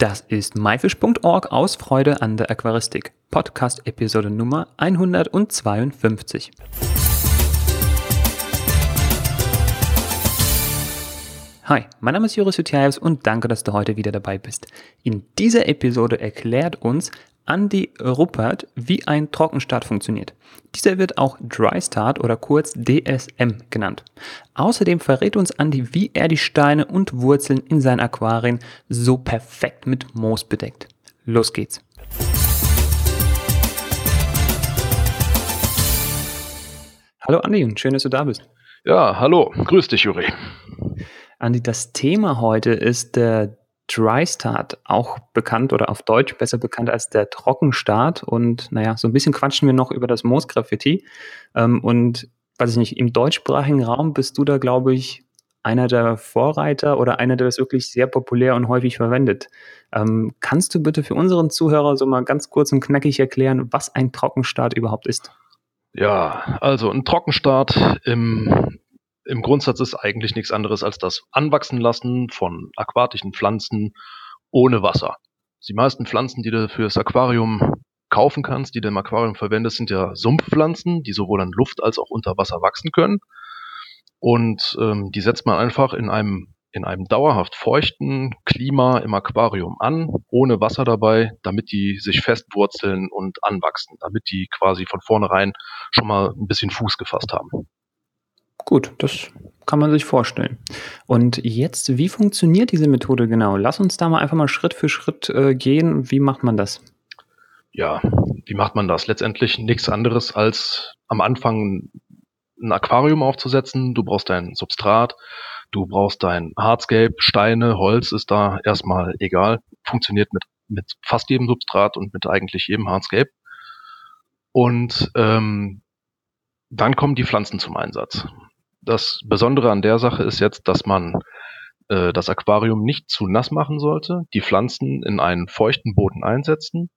Das ist myfish.org aus Freude an der Aquaristik. Podcast Episode Nummer 152. Hi, mein Name ist Joris Jutjaevs und danke, dass du heute wieder dabei bist. In dieser Episode erklärt uns Andy Ruppert, wie ein Trockenstart funktioniert. Dieser wird auch Dry Start oder kurz DSM genannt. Außerdem verrät uns Andy, wie er die Steine und Wurzeln in seinen Aquarien so perfekt mit Moos bedeckt. Los geht's! Hallo Andi und schön, dass du da bist. Ja, hallo, grüß dich, Juri. Andi, das Thema heute ist der Dry Start, auch bekannt oder auf Deutsch besser bekannt als der Trockenstart. Und naja, so ein bisschen quatschen wir noch über das Moosgraffiti. Ähm, und weiß ich nicht, im deutschsprachigen Raum bist du da, glaube ich, einer der Vorreiter oder einer, der das wirklich sehr populär und häufig verwendet. Ähm, kannst du bitte für unseren Zuhörer so mal ganz kurz und knackig erklären, was ein Trockenstart überhaupt ist? Ja, also ein Trockenstart im im Grundsatz ist eigentlich nichts anderes als das Anwachsen lassen von aquatischen Pflanzen ohne Wasser. Die meisten Pflanzen, die du fürs Aquarium kaufen kannst, die du im Aquarium verwendest, sind ja Sumpfpflanzen, die sowohl an Luft als auch unter Wasser wachsen können. Und ähm, die setzt man einfach in einem, in einem dauerhaft feuchten Klima im Aquarium an, ohne Wasser dabei, damit die sich festwurzeln und anwachsen, damit die quasi von vornherein schon mal ein bisschen Fuß gefasst haben. Gut, das kann man sich vorstellen. Und jetzt, wie funktioniert diese Methode genau? Lass uns da mal einfach mal Schritt für Schritt äh, gehen. Wie macht man das? Ja, wie macht man das? Letztendlich nichts anderes als am Anfang ein Aquarium aufzusetzen. Du brauchst dein Substrat, du brauchst dein Hardscape, Steine, Holz ist da erstmal egal. Funktioniert mit, mit fast jedem Substrat und mit eigentlich jedem Hardscape. Und ähm, dann kommen die Pflanzen zum Einsatz. Das Besondere an der Sache ist jetzt, dass man äh, das Aquarium nicht zu nass machen sollte, die Pflanzen in einen feuchten Boden einsetzen,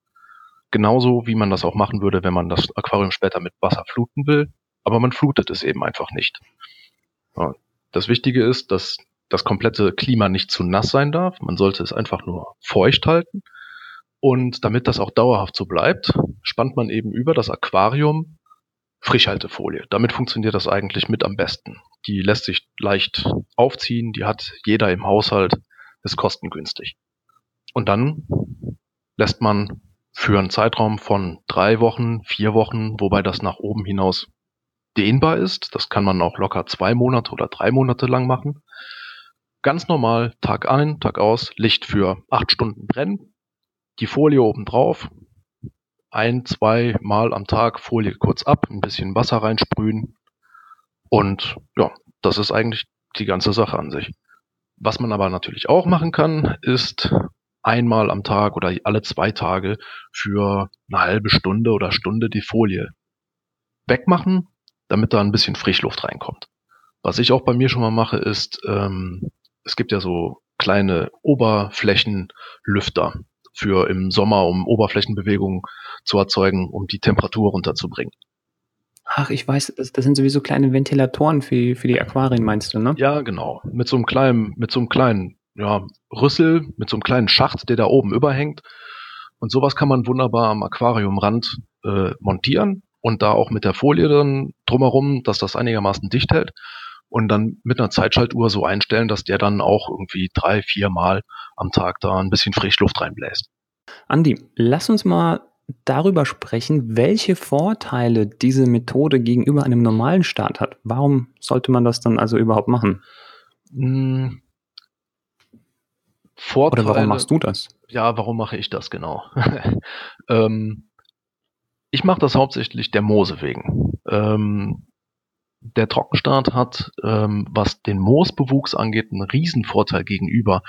genauso wie man das auch machen würde, wenn man das Aquarium später mit Wasser fluten will, aber man flutet es eben einfach nicht. Das Wichtige ist, dass das komplette Klima nicht zu nass sein darf, man sollte es einfach nur feucht halten. Und damit das auch dauerhaft so bleibt, spannt man eben über das Aquarium Frischhaltefolie. Damit funktioniert das eigentlich mit am besten. Die lässt sich leicht aufziehen, die hat jeder im Haushalt, ist kostengünstig. Und dann lässt man für einen Zeitraum von drei Wochen, vier Wochen, wobei das nach oben hinaus dehnbar ist, das kann man auch locker zwei Monate oder drei Monate lang machen. Ganz normal, Tag ein, Tag aus, Licht für acht Stunden brennen, die Folie oben drauf, ein, zwei Mal am Tag Folie kurz ab, ein bisschen Wasser reinsprühen und ja, das ist eigentlich die ganze Sache an sich. Was man aber natürlich auch machen kann, ist einmal am Tag oder alle zwei Tage für eine halbe Stunde oder Stunde die Folie wegmachen, damit da ein bisschen Frischluft reinkommt. Was ich auch bei mir schon mal mache, ist, ähm, es gibt ja so kleine Oberflächenlüfter für im Sommer, um Oberflächenbewegung zu erzeugen, um die Temperatur runterzubringen. Ach, ich weiß, das, das sind sowieso kleine Ventilatoren für, für die Aquarien, meinst du, ne? Ja, genau. Mit so einem kleinen, mit so einem kleinen, ja, Rüssel, mit so einem kleinen Schacht, der da oben überhängt. Und sowas kann man wunderbar am Aquariumrand äh, montieren und da auch mit der Folie dann drumherum, dass das einigermaßen dicht hält und dann mit einer Zeitschaltuhr so einstellen, dass der dann auch irgendwie drei, vier Mal am Tag da ein bisschen Frischluft reinbläst. Andi, lass uns mal darüber sprechen, welche Vorteile diese Methode gegenüber einem normalen Start hat. Warum sollte man das dann also überhaupt machen? Hm. Vorteile, Oder warum machst du das? Ja, warum mache ich das genau? ähm, ich mache das hauptsächlich der Moose wegen. Ähm, der Trockenstart hat, ähm, was den Moosbewuchs angeht, einen Riesenvorteil gegenüber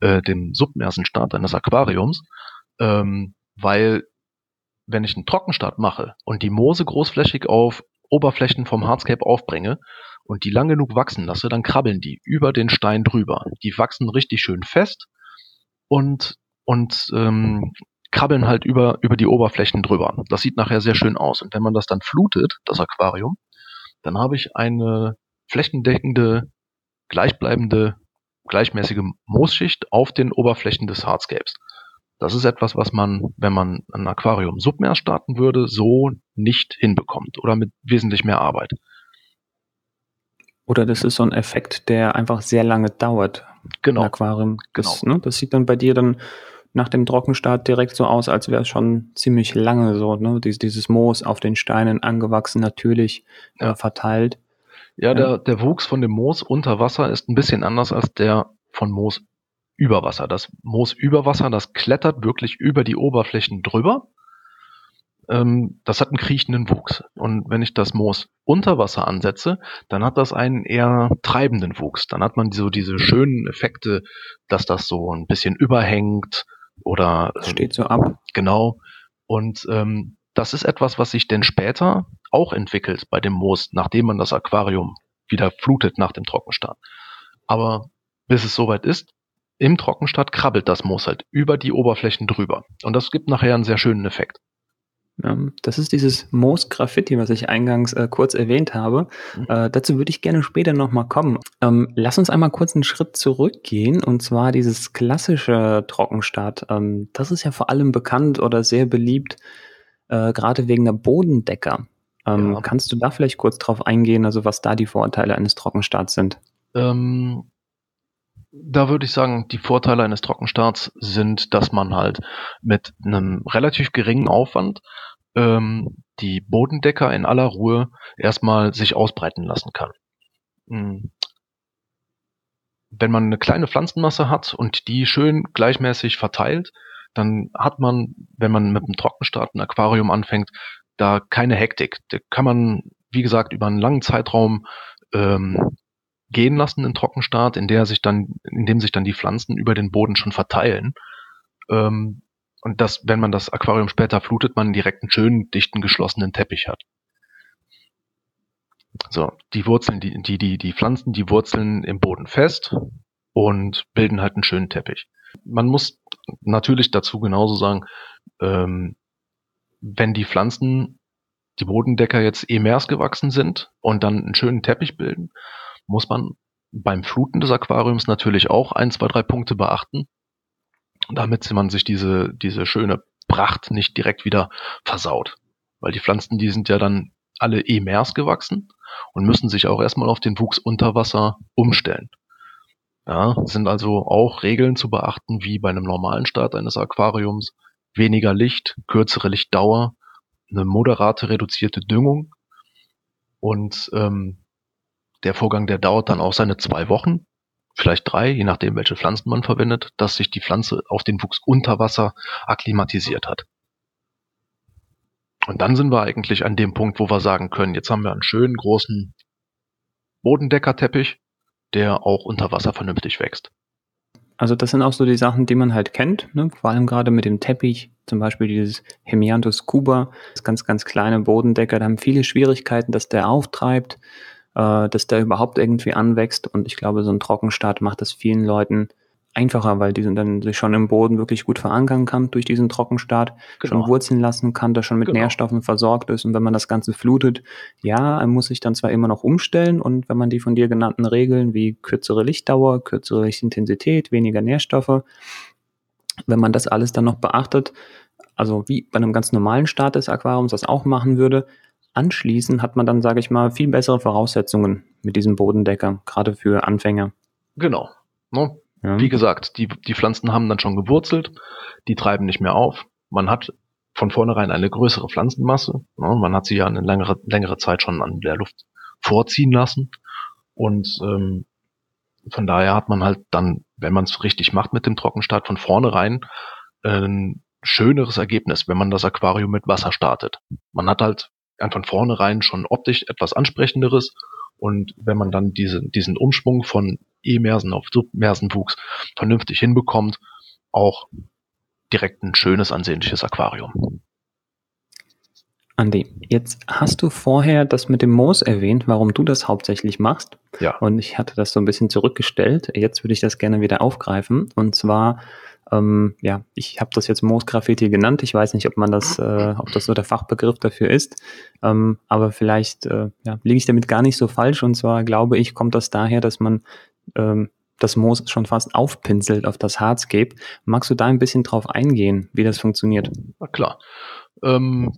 äh, dem submersen Start eines Aquariums, ähm, weil wenn ich einen Trockenstart mache und die Moose großflächig auf Oberflächen vom Hardscape aufbringe und die lang genug wachsen lasse, dann krabbeln die über den Stein drüber. Die wachsen richtig schön fest und, und ähm, krabbeln halt über, über die Oberflächen drüber. Das sieht nachher sehr schön aus. Und wenn man das dann flutet, das Aquarium, dann habe ich eine flächendeckende, gleichbleibende, gleichmäßige Moosschicht auf den Oberflächen des Hardscapes. Das ist etwas, was man, wenn man ein Aquarium submers starten würde, so nicht hinbekommt oder mit wesentlich mehr Arbeit. Oder das ist so ein Effekt, der einfach sehr lange dauert. Genau. Ein Aquarium. Das, genau. ne, das sieht dann bei dir dann nach dem Trockenstart direkt so aus, als wäre es schon ziemlich lange so, ne? Dies, dieses Moos auf den Steinen angewachsen, natürlich ja. äh, verteilt. Ja, ja, Der, der Wuchs von dem Moos unter Wasser ist ein bisschen anders als der von Moos über Wasser. Das Moos über Wasser, das klettert wirklich über die Oberflächen drüber ähm, das hat einen kriechenden Wuchs. Und wenn ich das Moos unter Wasser ansetze, dann hat das einen eher treibenden Wuchs. Dann hat man so diese schönen Effekte, dass das so ein bisschen überhängt oder das steht so ab. Genau. Und ähm, das ist etwas, was sich denn später auch entwickelt bei dem Moos, nachdem man das Aquarium wieder flutet nach dem Trockenstart. Aber bis es soweit ist, im Trockenstart krabbelt das Moos halt über die Oberflächen drüber. Und das gibt nachher einen sehr schönen Effekt. Ja, das ist dieses Moos Graffiti, was ich eingangs äh, kurz erwähnt habe. Mhm. Äh, dazu würde ich gerne später nochmal kommen. Ähm, lass uns einmal kurz einen Schritt zurückgehen und zwar dieses klassische Trockenstart. Ähm, das ist ja vor allem bekannt oder sehr beliebt, äh, gerade wegen der Bodendecker. Ähm, ja. Kannst du da vielleicht kurz drauf eingehen, also was da die Vorteile eines Trockenstarts sind? Ähm, da würde ich sagen, die Vorteile eines Trockenstarts sind, dass man halt mit einem relativ geringen Aufwand ähm, die Bodendecker in aller Ruhe erstmal sich ausbreiten lassen kann. Hm. Wenn man eine kleine Pflanzenmasse hat und die schön gleichmäßig verteilt, dann hat man, wenn man mit einem Trockenstart ein Aquarium anfängt, da keine Hektik. Da kann man, wie gesagt, über einen langen Zeitraum ähm, gehen lassen in Trockenstart, in der sich dann, in dem sich dann die Pflanzen über den Boden schon verteilen. Ähm, und das, wenn man das Aquarium später flutet, man direkt einen schönen, dichten, geschlossenen Teppich hat. So, die Wurzeln, die, die, die, die Pflanzen, die Wurzeln im Boden fest und bilden halt einen schönen Teppich. Man muss natürlich dazu genauso sagen, ähm, wenn die Pflanzen, die Bodendecker jetzt emers gewachsen sind und dann einen schönen Teppich bilden, muss man beim Fluten des Aquariums natürlich auch ein, zwei, drei Punkte beachten, damit man sich diese, diese schöne Pracht nicht direkt wieder versaut. Weil die Pflanzen, die sind ja dann alle emers gewachsen und müssen sich auch erstmal auf den Wuchs unter Wasser umstellen. Ja, sind also auch Regeln zu beachten, wie bei einem normalen Start eines Aquariums. Weniger Licht, kürzere Lichtdauer, eine moderate reduzierte Düngung und ähm, der Vorgang, der dauert dann auch seine zwei Wochen, vielleicht drei, je nachdem, welche Pflanzen man verwendet, dass sich die Pflanze auf den Wuchs unter Wasser akklimatisiert hat. Und dann sind wir eigentlich an dem Punkt, wo wir sagen können, jetzt haben wir einen schönen großen Bodendeckerteppich, der auch unter Wasser vernünftig wächst. Also das sind auch so die Sachen, die man halt kennt, ne? vor allem gerade mit dem Teppich, zum Beispiel dieses Hemianthus cuba, das ganz, ganz kleine Bodendecker, da haben viele Schwierigkeiten, dass der auftreibt äh, dass der überhaupt irgendwie anwächst. Und ich glaube, so ein Trockenstart macht es vielen Leuten einfacher, weil die dann sich schon im Boden wirklich gut verankern kann durch diesen Trockenstart, genau. schon wurzeln lassen kann, der schon mit genau. Nährstoffen versorgt ist. Und wenn man das Ganze flutet, ja, er muss sich dann zwar immer noch umstellen und wenn man die von dir genannten Regeln wie kürzere Lichtdauer, kürzere Lichtintensität, weniger Nährstoffe, wenn man das alles dann noch beachtet, also wie bei einem ganz normalen Start des Aquariums das auch machen würde, anschließend hat man dann, sage ich mal, viel bessere Voraussetzungen mit diesem Bodendecker, gerade für Anfänger. Genau. Ne? Ja. Wie gesagt, die, die Pflanzen haben dann schon gewurzelt, die treiben nicht mehr auf. Man hat von vornherein eine größere Pflanzenmasse. Ne? Man hat sie ja eine längere, längere Zeit schon an der Luft vorziehen lassen. Und ähm, von daher hat man halt dann, wenn man es richtig macht mit dem Trockenstart, von vornherein ein schöneres Ergebnis, wenn man das Aquarium mit Wasser startet. Man hat halt von vornherein schon optisch etwas ansprechenderes. Und wenn man dann diese, diesen Umschwung von E-Mersen auf Submersenwuchs vernünftig hinbekommt, auch direkt ein schönes, ansehnliches Aquarium. Andi, jetzt hast du vorher das mit dem Moos erwähnt, warum du das hauptsächlich machst. Ja. Und ich hatte das so ein bisschen zurückgestellt. Jetzt würde ich das gerne wieder aufgreifen. Und zwar ähm, ja, ich habe das jetzt Moosgraffiti genannt. Ich weiß nicht, ob man das, äh, ob das so der Fachbegriff dafür ist. Ähm, aber vielleicht äh, ja, liege ich damit gar nicht so falsch. Und zwar glaube ich, kommt das daher, dass man ähm, das Moos schon fast aufpinselt auf das Hardscape. Magst du da ein bisschen drauf eingehen, wie das funktioniert? Na klar. Ähm,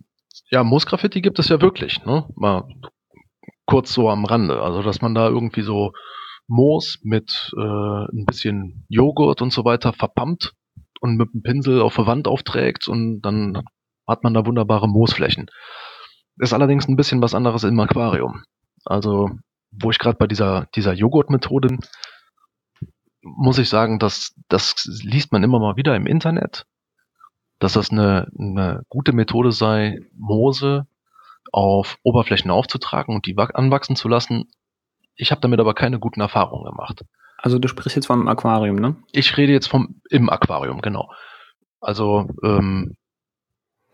ja, Moosgraffiti gibt es ja wirklich, ne? Mal kurz so am Rande. Also, dass man da irgendwie so Moos mit äh, ein bisschen Joghurt und so weiter verpammt und mit dem Pinsel auf der Wand aufträgt und dann hat man da wunderbare Moosflächen. Ist allerdings ein bisschen was anderes im Aquarium. Also, wo ich gerade bei dieser, dieser Joghurt-Methode muss ich sagen, dass das liest man immer mal wieder im Internet, dass das eine, eine gute Methode sei, Moose auf Oberflächen aufzutragen und die anwachsen zu lassen. Ich habe damit aber keine guten Erfahrungen gemacht. Also du sprichst jetzt vom Aquarium, ne? Ich rede jetzt vom im Aquarium, genau. Also ähm,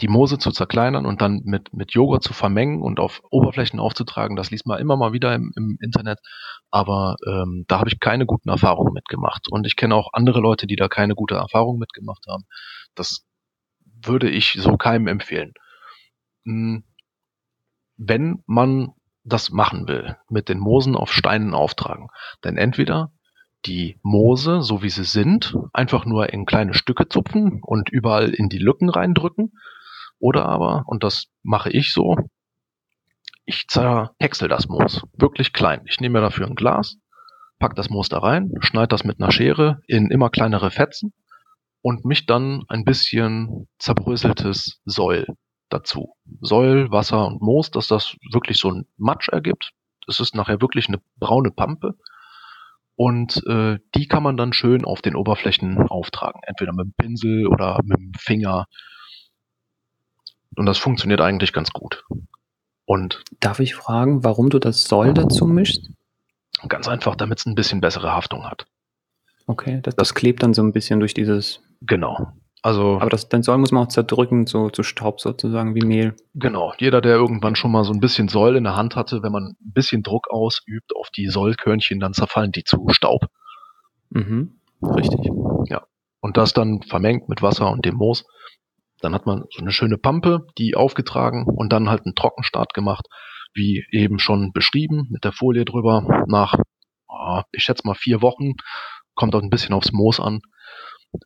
die Moose zu zerkleinern und dann mit, mit Joghurt zu vermengen und auf Oberflächen aufzutragen, das liest man immer mal wieder im, im Internet. Aber ähm, da habe ich keine guten Erfahrungen mitgemacht. Und ich kenne auch andere Leute, die da keine gute Erfahrung mitgemacht haben. Das würde ich so keinem empfehlen. Hm, wenn man das machen will, mit den Moosen auf Steinen auftragen, dann entweder die Moose, so wie sie sind, einfach nur in kleine Stücke zupfen und überall in die Lücken reindrücken. Oder aber, und das mache ich so, ich zerhäcksel das Moos. Wirklich klein. Ich nehme mir dafür ein Glas, pack das Moos da rein, schneide das mit einer Schere in immer kleinere Fetzen und mich dann ein bisschen zerbröseltes Säul dazu. Säul, Wasser und Moos, dass das wirklich so ein Matsch ergibt. Das ist nachher wirklich eine braune Pampe. Und äh, die kann man dann schön auf den Oberflächen auftragen. Entweder mit dem Pinsel oder mit dem Finger. Und das funktioniert eigentlich ganz gut. Und Darf ich fragen, warum du das Soll dazu mischst? Ganz einfach, damit es ein bisschen bessere Haftung hat. Okay, das, das, klebt dann so ein bisschen durch dieses. Genau. Also, Aber das, den Soll muss man auch zerdrücken, so zu Staub sozusagen, wie Mehl. Genau. Jeder, der irgendwann schon mal so ein bisschen Soll in der Hand hatte, wenn man ein bisschen Druck ausübt auf die Sollkörnchen, dann zerfallen die zu Staub. Mhm. Richtig. Ja. Und das dann vermengt mit Wasser und dem Moos. Dann hat man so eine schöne Pampe, die aufgetragen und dann halt einen Trockenstart gemacht, wie eben schon beschrieben, mit der Folie drüber. Nach, oh, ich schätze mal vier Wochen, kommt auch ein bisschen aufs Moos an,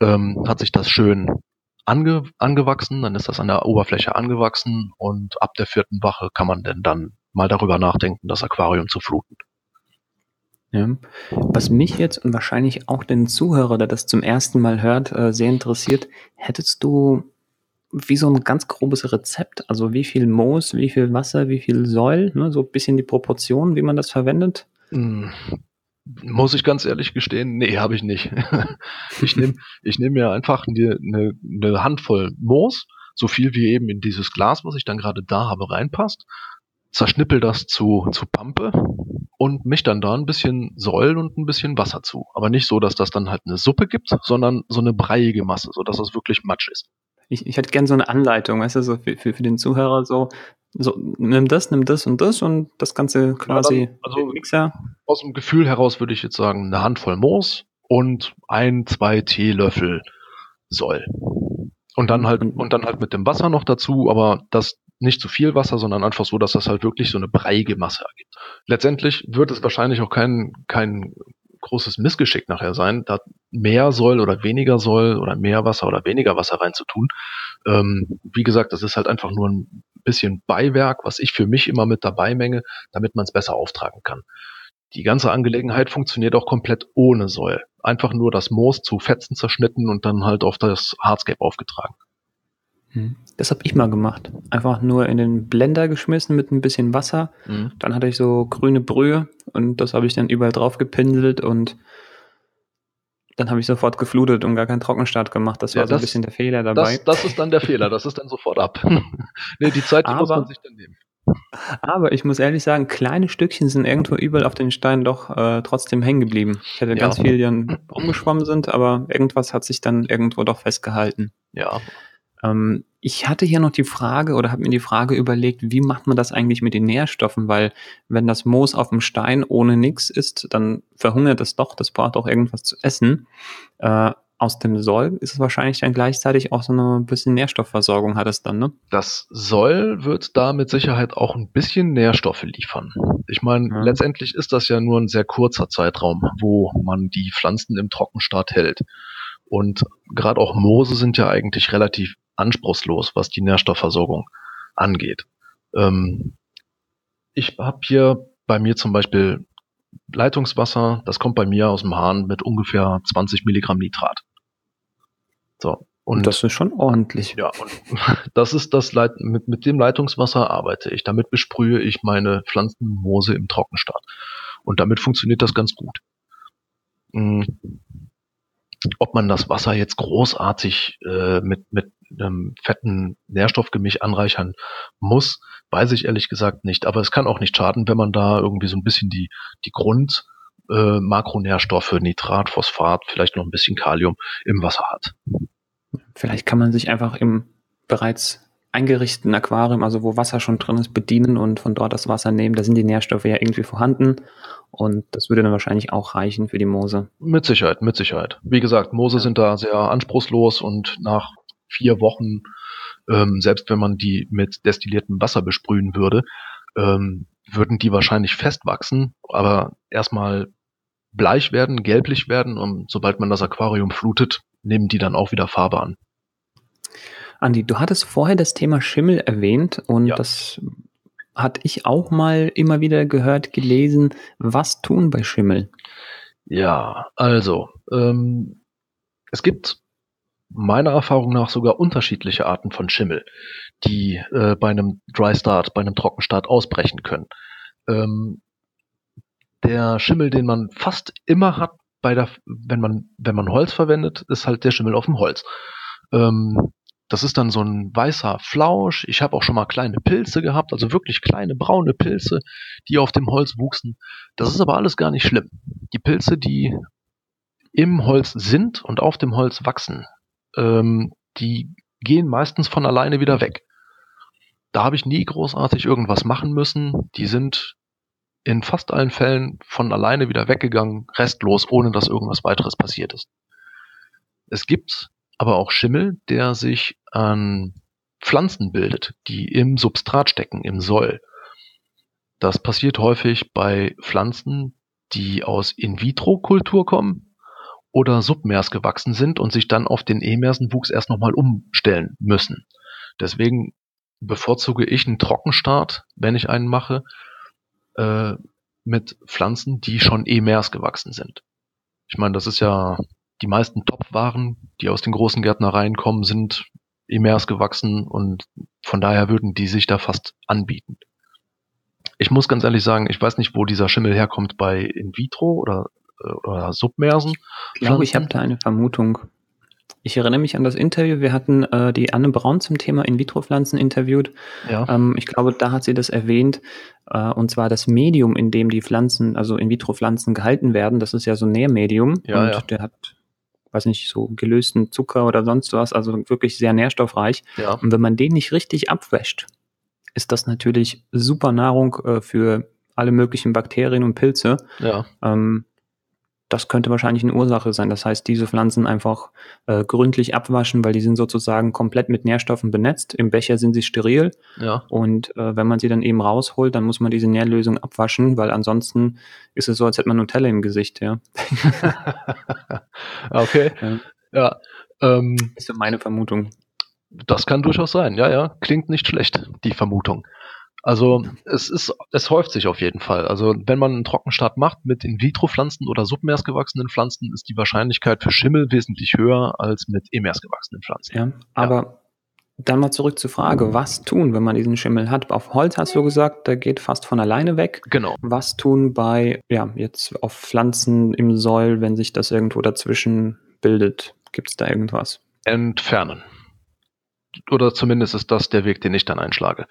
ähm, hat sich das schön ange angewachsen, dann ist das an der Oberfläche angewachsen und ab der vierten Woche kann man denn dann mal darüber nachdenken, das Aquarium zu fluten. Ja. Was mich jetzt und wahrscheinlich auch den Zuhörer, der das zum ersten Mal hört, äh, sehr interessiert, hättest du wie so ein ganz grobes Rezept, also wie viel Moos, wie viel Wasser, wie viel Säul, ne, so ein bisschen die Proportionen, wie man das verwendet? Muss ich ganz ehrlich gestehen, nee, habe ich nicht. ich nehme ich nehm mir einfach eine, eine, eine Handvoll Moos, so viel wie eben in dieses Glas, was ich dann gerade da habe, reinpasst, zerschnippel das zu, zu Pampe und mich dann da ein bisschen Säul und ein bisschen Wasser zu. Aber nicht so, dass das dann halt eine Suppe gibt, sondern so eine breiige Masse, so dass das wirklich Matsch ist. Ich, ich hätte gerne so eine Anleitung, weißt du, so für, für, für den Zuhörer so, so, nimm das, nimm das und das und das Ganze quasi dann, also Mixer. Aus dem Gefühl heraus würde ich jetzt sagen, eine Handvoll Moos und ein, zwei Teelöffel Soll. Und dann halt, und dann halt mit dem Wasser noch dazu, aber das nicht zu viel Wasser, sondern einfach so, dass das halt wirklich so eine breiige Masse ergibt. Letztendlich wird es wahrscheinlich auch kein, kein großes Missgeschick nachher sein, da mehr soll oder weniger soll oder mehr Wasser oder weniger Wasser reinzutun. Ähm, wie gesagt, das ist halt einfach nur ein bisschen Beiwerk, was ich für mich immer mit dabei menge, damit man es besser auftragen kann. Die ganze Angelegenheit funktioniert auch komplett ohne Säul. Einfach nur das Moos zu Fetzen zerschnitten und dann halt auf das Hardscape aufgetragen. Hm. Das habe ich mal gemacht. Einfach nur in den Blender geschmissen mit ein bisschen Wasser. Mhm. Dann hatte ich so grüne Brühe und das habe ich dann überall drauf gepinselt und dann habe ich sofort geflutet und gar keinen Trockenstart gemacht. Das war ja, so ein bisschen der Fehler dabei. Das, das, ist dann der Fehler, das ist dann sofort ab. nee, die Zeit die aber, muss man sich dann nehmen. Aber ich muss ehrlich sagen, kleine Stückchen sind irgendwo überall auf den Steinen doch äh, trotzdem hängen geblieben. Ich hatte ja. ganz viele, die dann rumgeschwommen sind, aber irgendwas hat sich dann irgendwo doch festgehalten. Ja. Ähm, ich hatte hier noch die Frage oder habe mir die Frage überlegt, wie macht man das eigentlich mit den Nährstoffen? Weil wenn das Moos auf dem Stein ohne nichts ist, dann verhungert es doch, das braucht auch irgendwas zu essen. Äh, aus dem Soll ist es wahrscheinlich dann gleichzeitig auch so eine bisschen Nährstoffversorgung hat es dann, ne? Das Soll wird da mit Sicherheit auch ein bisschen Nährstoffe liefern. Ich meine, ja. letztendlich ist das ja nur ein sehr kurzer Zeitraum, wo man die Pflanzen im Trockenstart hält. Und gerade auch Moose sind ja eigentlich relativ anspruchslos, was die Nährstoffversorgung angeht. Ähm, ich habe hier bei mir zum Beispiel Leitungswasser, das kommt bei mir aus dem Hahn mit ungefähr 20 Milligramm Nitrat. So. Und das ist schon ordentlich. Ja, und das ist das Leit mit, mit dem Leitungswasser arbeite ich. Damit besprühe ich meine Pflanzenmoose im Trockenstart. Und damit funktioniert das ganz gut. Hm. Ob man das Wasser jetzt großartig äh, mit, mit einem fetten Nährstoffgemisch anreichern muss, weiß ich ehrlich gesagt nicht. Aber es kann auch nicht schaden, wenn man da irgendwie so ein bisschen die, die Grund äh, Makronährstoffe, Nitrat, Phosphat, vielleicht noch ein bisschen Kalium im Wasser hat. Vielleicht kann man sich einfach im bereits eingerichteten Aquarium, also wo Wasser schon drin ist, bedienen und von dort das Wasser nehmen. Da sind die Nährstoffe ja irgendwie vorhanden und das würde dann wahrscheinlich auch reichen für die Moose. Mit Sicherheit, mit Sicherheit. Wie gesagt, Moose ja. sind da sehr anspruchslos und nach vier Wochen, ähm, selbst wenn man die mit destilliertem Wasser besprühen würde, ähm, würden die wahrscheinlich festwachsen, aber erstmal bleich werden, gelblich werden und sobald man das Aquarium flutet, nehmen die dann auch wieder Farbe an. Andi, du hattest vorher das Thema Schimmel erwähnt und ja. das hatte ich auch mal immer wieder gehört, gelesen. Was tun bei Schimmel? Ja, also ähm, es gibt meiner Erfahrung nach sogar unterschiedliche Arten von Schimmel, die äh, bei einem Dry Start, bei einem Trockenstart ausbrechen können. Ähm, der Schimmel, den man fast immer hat, bei der, wenn man wenn man Holz verwendet, ist halt der Schimmel auf dem Holz. Ähm, das ist dann so ein weißer Flausch. Ich habe auch schon mal kleine Pilze gehabt, also wirklich kleine braune Pilze, die auf dem Holz wuchsen. Das ist aber alles gar nicht schlimm. Die Pilze, die im Holz sind und auf dem Holz wachsen, ähm, die gehen meistens von alleine wieder weg. Da habe ich nie großartig irgendwas machen müssen. Die sind in fast allen Fällen von alleine wieder weggegangen, restlos, ohne dass irgendwas weiteres passiert ist. Es gibt aber auch Schimmel, der sich an Pflanzen bildet, die im Substrat stecken, im Soll. Das passiert häufig bei Pflanzen, die aus In-vitro-Kultur kommen oder submers gewachsen sind und sich dann auf den Emersenwuchs erst nochmal umstellen müssen. Deswegen bevorzuge ich einen Trockenstart, wenn ich einen mache, äh, mit Pflanzen, die schon emers gewachsen sind. Ich meine, das ist ja die meisten Top-Waren, die aus den großen Gärtnereien kommen, sind emers gewachsen und von daher würden die sich da fast anbieten. Ich muss ganz ehrlich sagen, ich weiß nicht, wo dieser Schimmel herkommt bei In vitro oder, äh, oder Submersen. Ich glaube, ich habe da eine Vermutung. Ich erinnere mich an das Interview. Wir hatten äh, die Anne Braun zum Thema In-vitro-Pflanzen interviewt. Ja. Ähm, ich glaube, da hat sie das erwähnt. Äh, und zwar das Medium, in dem die Pflanzen, also In-vitro-Pflanzen gehalten werden. Das ist ja so ein Nährmedium. Ja, und ja. der hat weiß nicht, so gelösten Zucker oder sonst was, also wirklich sehr nährstoffreich. Ja. Und wenn man den nicht richtig abwäscht, ist das natürlich super Nahrung äh, für alle möglichen Bakterien und Pilze. Ja. Ähm, das könnte wahrscheinlich eine Ursache sein. Das heißt, diese Pflanzen einfach äh, gründlich abwaschen, weil die sind sozusagen komplett mit Nährstoffen benetzt. Im Becher sind sie steril. Ja. Und äh, wenn man sie dann eben rausholt, dann muss man diese Nährlösung abwaschen, weil ansonsten ist es so, als hätte man Nutella im Gesicht, ja. okay. Ja. ja ähm, ist meine Vermutung. Das kann durchaus sein, ja, ja. Klingt nicht schlecht, die Vermutung. Also es ist, es häuft sich auf jeden Fall. Also wenn man einen Trockenstart macht mit In-vitro-Pflanzen oder submers gewachsenen Pflanzen, ist die Wahrscheinlichkeit für Schimmel wesentlich höher als mit emers gewachsenen Pflanzen. Ja, aber ja. dann mal zurück zur Frage, was tun, wenn man diesen Schimmel hat? Auf Holz hast du gesagt, der geht fast von alleine weg. Genau. Was tun bei, ja, jetzt auf Pflanzen im Soil, wenn sich das irgendwo dazwischen bildet? Gibt es da irgendwas? Entfernen oder zumindest ist das der Weg, den ich dann einschlage.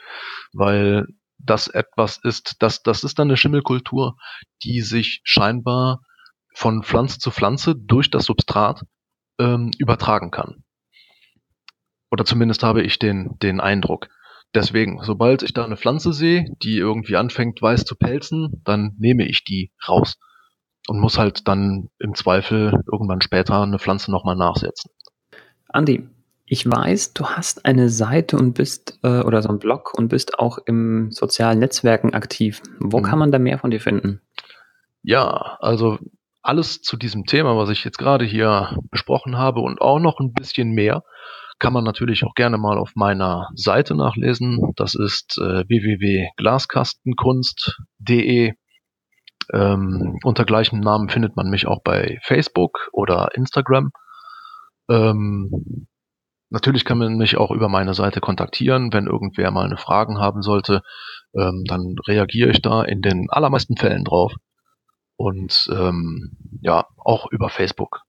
Weil das etwas ist, das, das ist dann eine Schimmelkultur, die sich scheinbar von Pflanze zu Pflanze durch das Substrat ähm, übertragen kann. Oder zumindest habe ich den, den Eindruck. Deswegen, sobald ich da eine Pflanze sehe, die irgendwie anfängt weiß zu pelzen, dann nehme ich die raus. und muss halt dann im Zweifel irgendwann später eine Pflanze nochmal nachsetzen. Andi, ich weiß, du hast eine Seite und bist äh, oder so ein Blog und bist auch im sozialen Netzwerken aktiv. Wo mhm. kann man da mehr von dir finden? Ja, also alles zu diesem Thema, was ich jetzt gerade hier besprochen habe und auch noch ein bisschen mehr, kann man natürlich auch gerne mal auf meiner Seite nachlesen. Das ist äh, www.glaskastenkunst.de. Ähm, unter gleichem Namen findet man mich auch bei Facebook oder Instagram. Ähm, natürlich kann man mich auch über meine Seite kontaktieren, wenn irgendwer mal eine Fragen haben sollte. Ähm, dann reagiere ich da in den allermeisten Fällen drauf. Und ähm, ja, auch über Facebook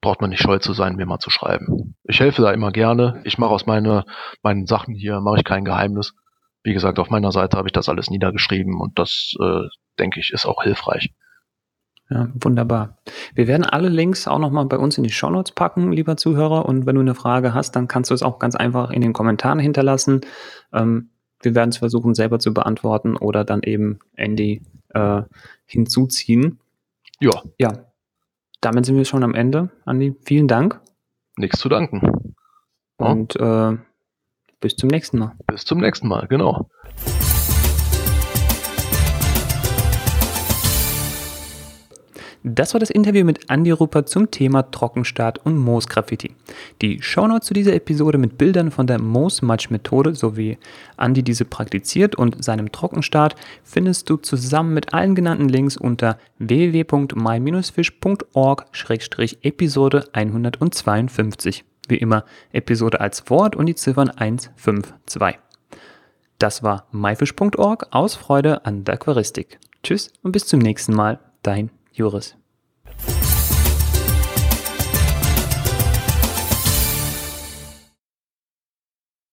braucht man nicht scheu zu sein, mir mal zu schreiben. Ich helfe da immer gerne. Ich mache aus meine, meinen Sachen hier, mache ich kein Geheimnis. Wie gesagt, auf meiner Seite habe ich das alles niedergeschrieben und das, äh, denke ich, ist auch hilfreich. Ja, wunderbar. Wir werden alle Links auch nochmal bei uns in die Shownotes packen, lieber Zuhörer. Und wenn du eine Frage hast, dann kannst du es auch ganz einfach in den Kommentaren hinterlassen. Ähm, wir werden es versuchen, selber zu beantworten oder dann eben Andy äh, hinzuziehen. Ja. Ja. Damit sind wir schon am Ende. Andi, vielen Dank. Nichts zu danken. Und äh, bis zum nächsten Mal. Bis zum nächsten Mal, genau. Das war das Interview mit Andy Rupert zum Thema Trockenstart und Moosgraffiti. Die Shownotes zu dieser Episode mit Bildern von der Moosmatch-Methode sowie Andy diese praktiziert und seinem Trockenstart findest du zusammen mit allen genannten Links unter www.my-fish.org-episode 152. Wie immer Episode als Wort und die Ziffern 152. Das war myfish.org aus Freude an der Aquaristik. Tschüss und bis zum nächsten Mal. Dein Juris.